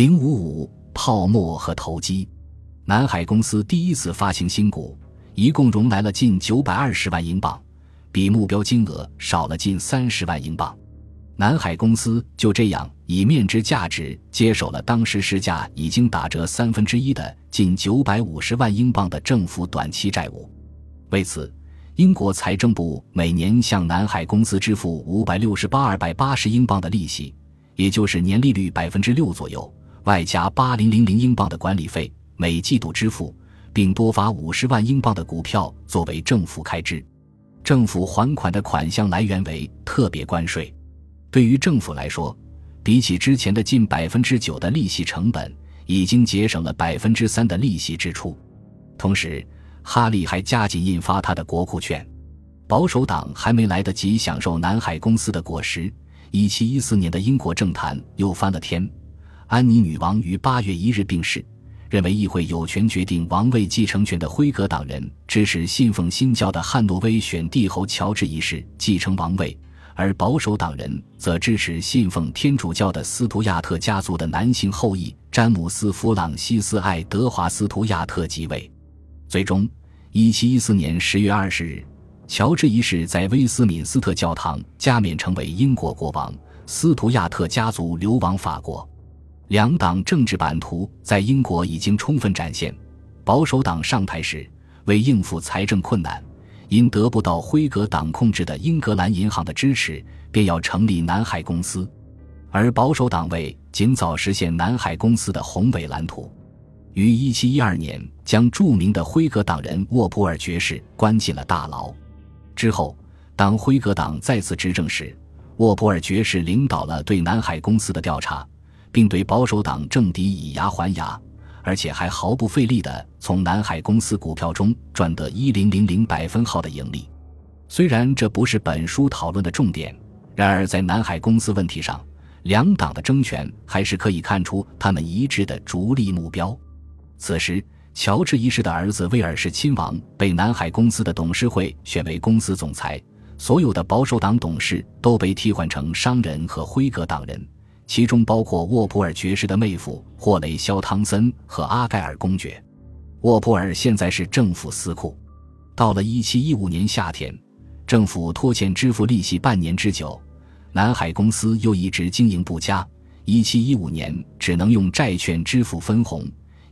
零五五泡沫和投机，南海公司第一次发行新股，一共融来了近九百二十万英镑，比目标金额少了近三十万英镑。南海公司就这样以面值价值接手了当时市价已经打折三分之一的近九百五十万英镑的政府短期债务。为此，英国财政部每年向南海公司支付五百六十八二百八十英镑的利息，也就是年利率百分之六左右。外加八零零零英镑的管理费，每季度支付，并多发五十万英镑的股票作为政府开支。政府还款的款项来源为特别关税。对于政府来说，比起之前的近百分之九的利息成本，已经节省了百分之三的利息支出。同时，哈利还加紧印发他的国库券。保守党还没来得及享受南海公司的果实，一七一四年的英国政坛又翻了天。安妮女王于八月一日病逝，认为议会有权决定王位继承权的辉格党人支持信奉新教的汉诺威选帝侯乔治一世继承王位，而保守党人则支持信奉天主教的斯图亚特家族的男性后裔詹姆斯·弗朗西斯·爱德华·斯图亚特即位。最终，一七一四年十月二十日，乔治一世在威斯敏斯特教堂加冕成为英国国王，斯图亚特家族流亡法国。两党政治版图在英国已经充分展现。保守党上台时，为应付财政困难，因得不到辉格党控制的英格兰银行的支持，便要成立南海公司；而保守党为尽早实现南海公司的宏伟蓝图，于1712年将著名的辉格党人沃普尔爵士关进了大牢。之后，当辉格党再次执政时，沃普尔爵士领导了对南海公司的调查。并对保守党政敌以牙还牙，而且还毫不费力地从南海公司股票中赚得一零零零百分号的盈利。虽然这不是本书讨论的重点，然而在南海公司问题上，两党的争权还是可以看出他们一致的逐利目标。此时，乔治一世的儿子威尔士亲王被南海公司的董事会选为公司总裁，所有的保守党董事都被替换成商人和辉格党人。其中包括沃普尔爵士的妹夫霍雷肖汤森和阿盖尔公爵。沃普尔现在是政府司库。到了1715年夏天，政府拖欠支付利息半年之久，南海公司又一直经营不佳。1715年只能用债券支付分红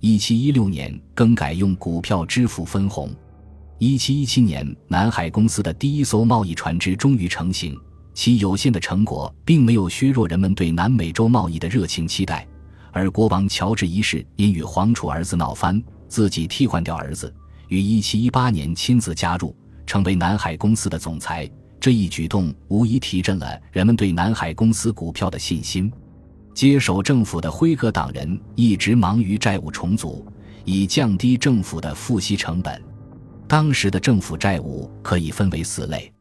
，1716年更改用股票支付分红。1717年，南海公司的第一艘贸易船只终于成型。其有限的成果并没有削弱人们对南美洲贸易的热情期待，而国王乔治一世因与皇储儿子闹翻，自己替换掉儿子，于1718年亲自加入，成为南海公司的总裁。这一举动无疑提振了人们对南海公司股票的信心。接手政府的辉格党人一直忙于债务重组，以降低政府的付息成本。当时的政府债务可以分为四类：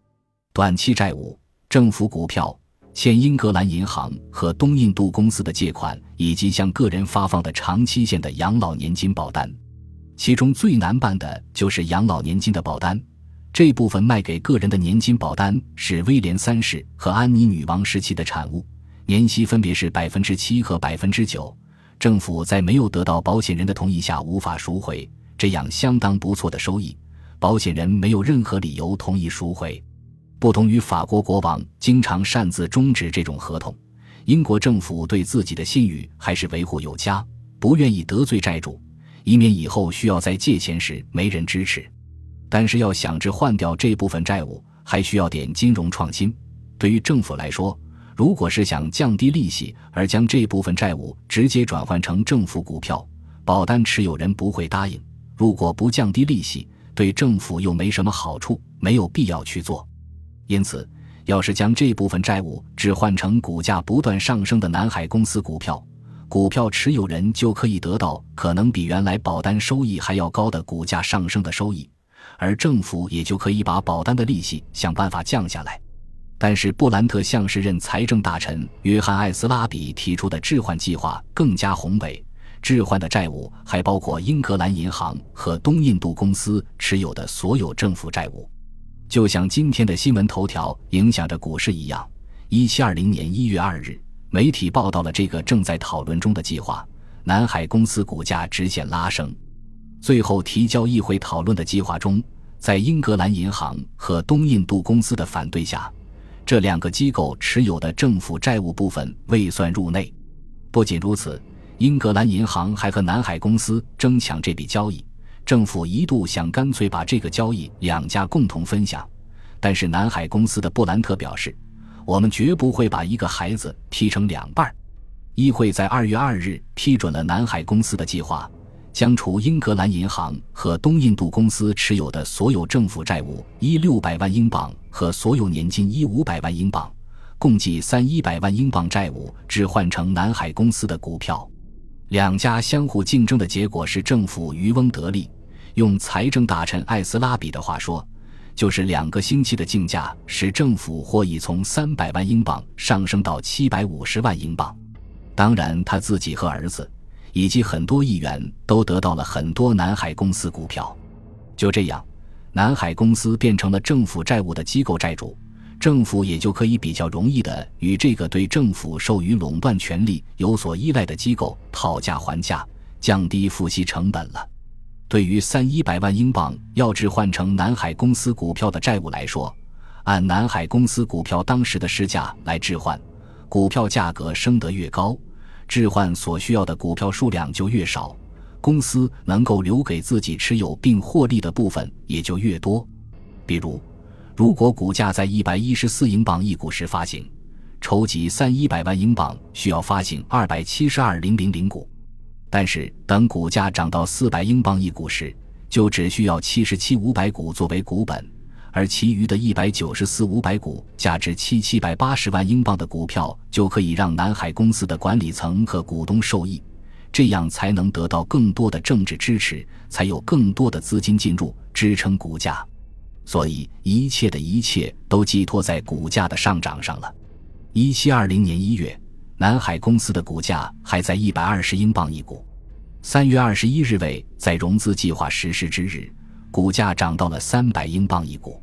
短期债务。政府股票、欠英格兰银行和东印度公司的借款，以及向个人发放的长期限的养老年金保单，其中最难办的就是养老年金的保单。这部分卖给个人的年金保单是威廉三世和安妮女王时期的产物，年息分别是百分之七和百分之九。政府在没有得到保险人的同意下无法赎回这样相当不错的收益，保险人没有任何理由同意赎回。不同于法国国王经常擅自终止这种合同，英国政府对自己的信誉还是维护有加，不愿意得罪债主，以免以后需要在借钱时没人支持。但是要想着换掉这部分债务，还需要点金融创新。对于政府来说，如果是想降低利息而将这部分债务直接转换成政府股票，保单持有人不会答应。如果不降低利息，对政府又没什么好处，没有必要去做。因此，要是将这部分债务置换成股价不断上升的南海公司股票，股票持有人就可以得到可能比原来保单收益还要高的股价上升的收益，而政府也就可以把保单的利息想办法降下来。但是，布兰特向时任财政大臣约翰·艾斯拉比提出的置换计划更加宏伟，置换的债务还包括英格兰银行和东印度公司持有的所有政府债务。就像今天的新闻头条影响着股市一样，一七二零年一月二日，媒体报道了这个正在讨论中的计划。南海公司股价直线拉升。最后提交议会讨论的计划中，在英格兰银行和东印度公司的反对下，这两个机构持有的政府债务部分未算入内。不仅如此，英格兰银行还和南海公司争抢这笔交易。政府一度想干脆把这个交易两家共同分享，但是南海公司的布兰特表示：“我们绝不会把一个孩子劈成两半。”议会在二月二日批准了南海公司的计划。将除英格兰银行和东印度公司持有的所有政府债务一六百万英镑和所有年金一五百万英镑，共计三一百万英镑债务置换成南海公司的股票。两家相互竞争的结果是政府渔翁得利。用财政大臣艾斯拉比的话说，就是两个星期的竞价使政府获益从三百万英镑上升到七百五十万英镑。当然，他自己和儿子。以及很多议员都得到了很多南海公司股票，就这样，南海公司变成了政府债务的机构债主，政府也就可以比较容易的与这个对政府授予垄断权力有所依赖的机构讨价还价，降低付息成本了。对于三一百万英镑要置换成南海公司股票的债务来说，按南海公司股票当时的市价来置换，股票价格升得越高。置换所需要的股票数量就越少，公司能够留给自己持有并获利的部分也就越多。比如，如果股价在一百一十四英镑一股时发行，筹集三一百万英镑需要发行二百七十二零零零股；但是等股价涨到四百英镑一股时，就只需要七十七五百股作为股本。而其余的一百九十四五百股价值七七百八十万英镑的股票，就可以让南海公司的管理层和股东受益，这样才能得到更多的政治支持，才有更多的资金进入支撑股价。所以，一切的一切都寄托在股价的上涨上了。一七二零年一月，南海公司的股价还在一百二十英镑一股。三月二十一日为在融资计划实施之日，股价涨到了三百英镑一股。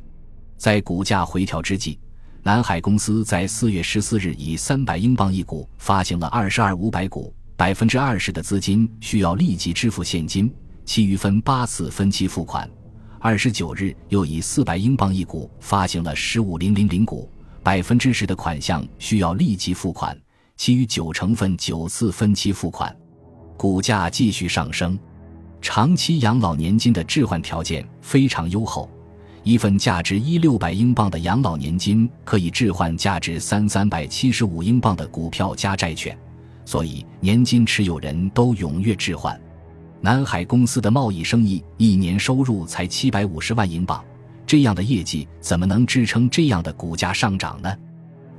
在股价回调之际，南海公司在四月十四日以三百英镑一股发行了二十二五百股，百分之二十的资金需要立即支付现金，其余分八次分期付款。二十九日又以四百英镑一股发行了十五零零零股，百分之十的款项需要立即付款，其余九成分九次分期付款。股价继续上升，长期养老年金的置换条件非常优厚。一份价值一六百英镑的养老年金可以置换价值三三百七十五英镑的股票加债券，所以年金持有人都踊跃置换。南海公司的贸易生意一年收入才七百五十万英镑，这样的业绩怎么能支撑这样的股价上涨呢？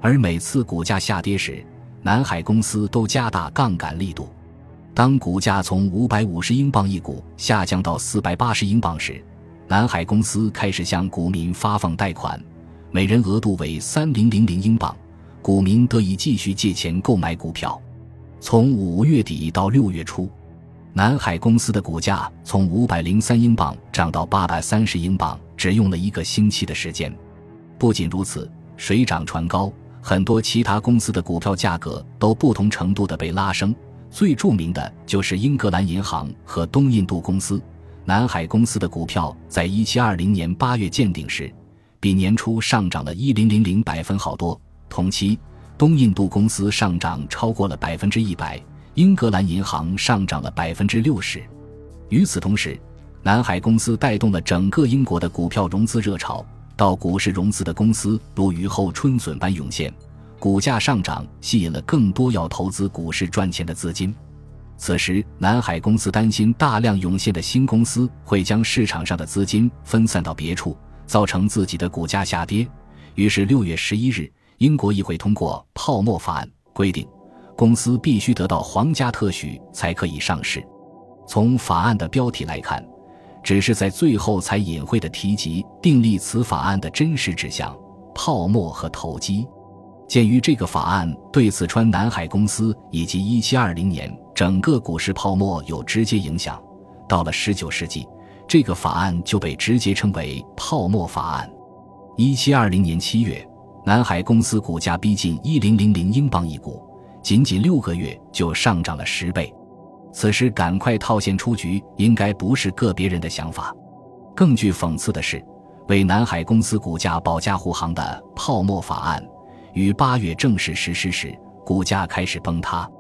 而每次股价下跌时，南海公司都加大杠杆力度。当股价从五百五十英镑一股下降到四百八十英镑时，南海公司开始向股民发放贷款，每人额度为三零零零英镑，股民得以继续借钱购买股票。从五月底到六月初，南海公司的股价从五百零三英镑涨到八百三十英镑，只用了一个星期的时间。不仅如此，水涨船高，很多其他公司的股票价格都不同程度的被拉升。最著名的就是英格兰银行和东印度公司。南海公司的股票在一七二零年八月见顶时，比年初上涨了一零零零百分好多。同期，东印度公司上涨超过了百分之一百，英格兰银行上涨了百分之六十。与此同时，南海公司带动了整个英国的股票融资热潮，到股市融资的公司如雨后春笋般涌现，股价上涨吸引了更多要投资股市赚钱的资金。此时，南海公司担心大量涌现的新公司会将市场上的资金分散到别处，造成自己的股价下跌。于是，六月十一日，英国议会通过《泡沫法案》，规定公司必须得到皇家特许才可以上市。从法案的标题来看，只是在最后才隐晦地提及订立此法案的真实指向——泡沫和投机。鉴于这个法案对四川南海公司以及一七二零年整个股市泡沫有直接影响，到了十九世纪，这个法案就被直接称为“泡沫法案”。一七二零年七月，南海公司股价逼近一零零零英镑一股，仅仅六个月就上涨了十倍。此时赶快套现出局，应该不是个别人的想法。更具讽刺的是，为南海公司股价保驾护航的泡沫法案，于八月正式实施时，股价开始崩塌。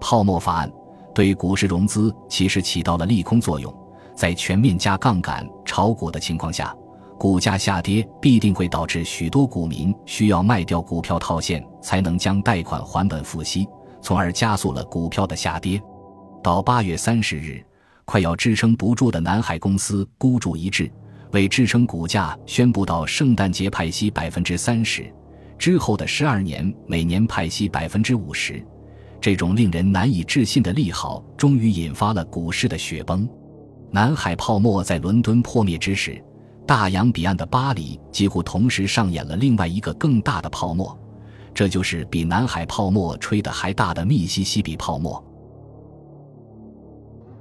泡沫法案对股市融资其实起到了利空作用，在全面加杠杆炒股的情况下。股价下跌必定会导致许多股民需要卖掉股票套现，才能将贷款还本付息，从而加速了股票的下跌。到八月三十日，快要支撑不住的南海公司孤注一掷，为支撑股价，宣布到圣诞节派息百分之三十，之后的十二年每年派息百分之五十。这种令人难以置信的利好，终于引发了股市的雪崩。南海泡沫在伦敦破灭之时。大洋彼岸的巴黎几乎同时上演了另外一个更大的泡沫，这就是比南海泡沫吹得还大的密西西比泡沫。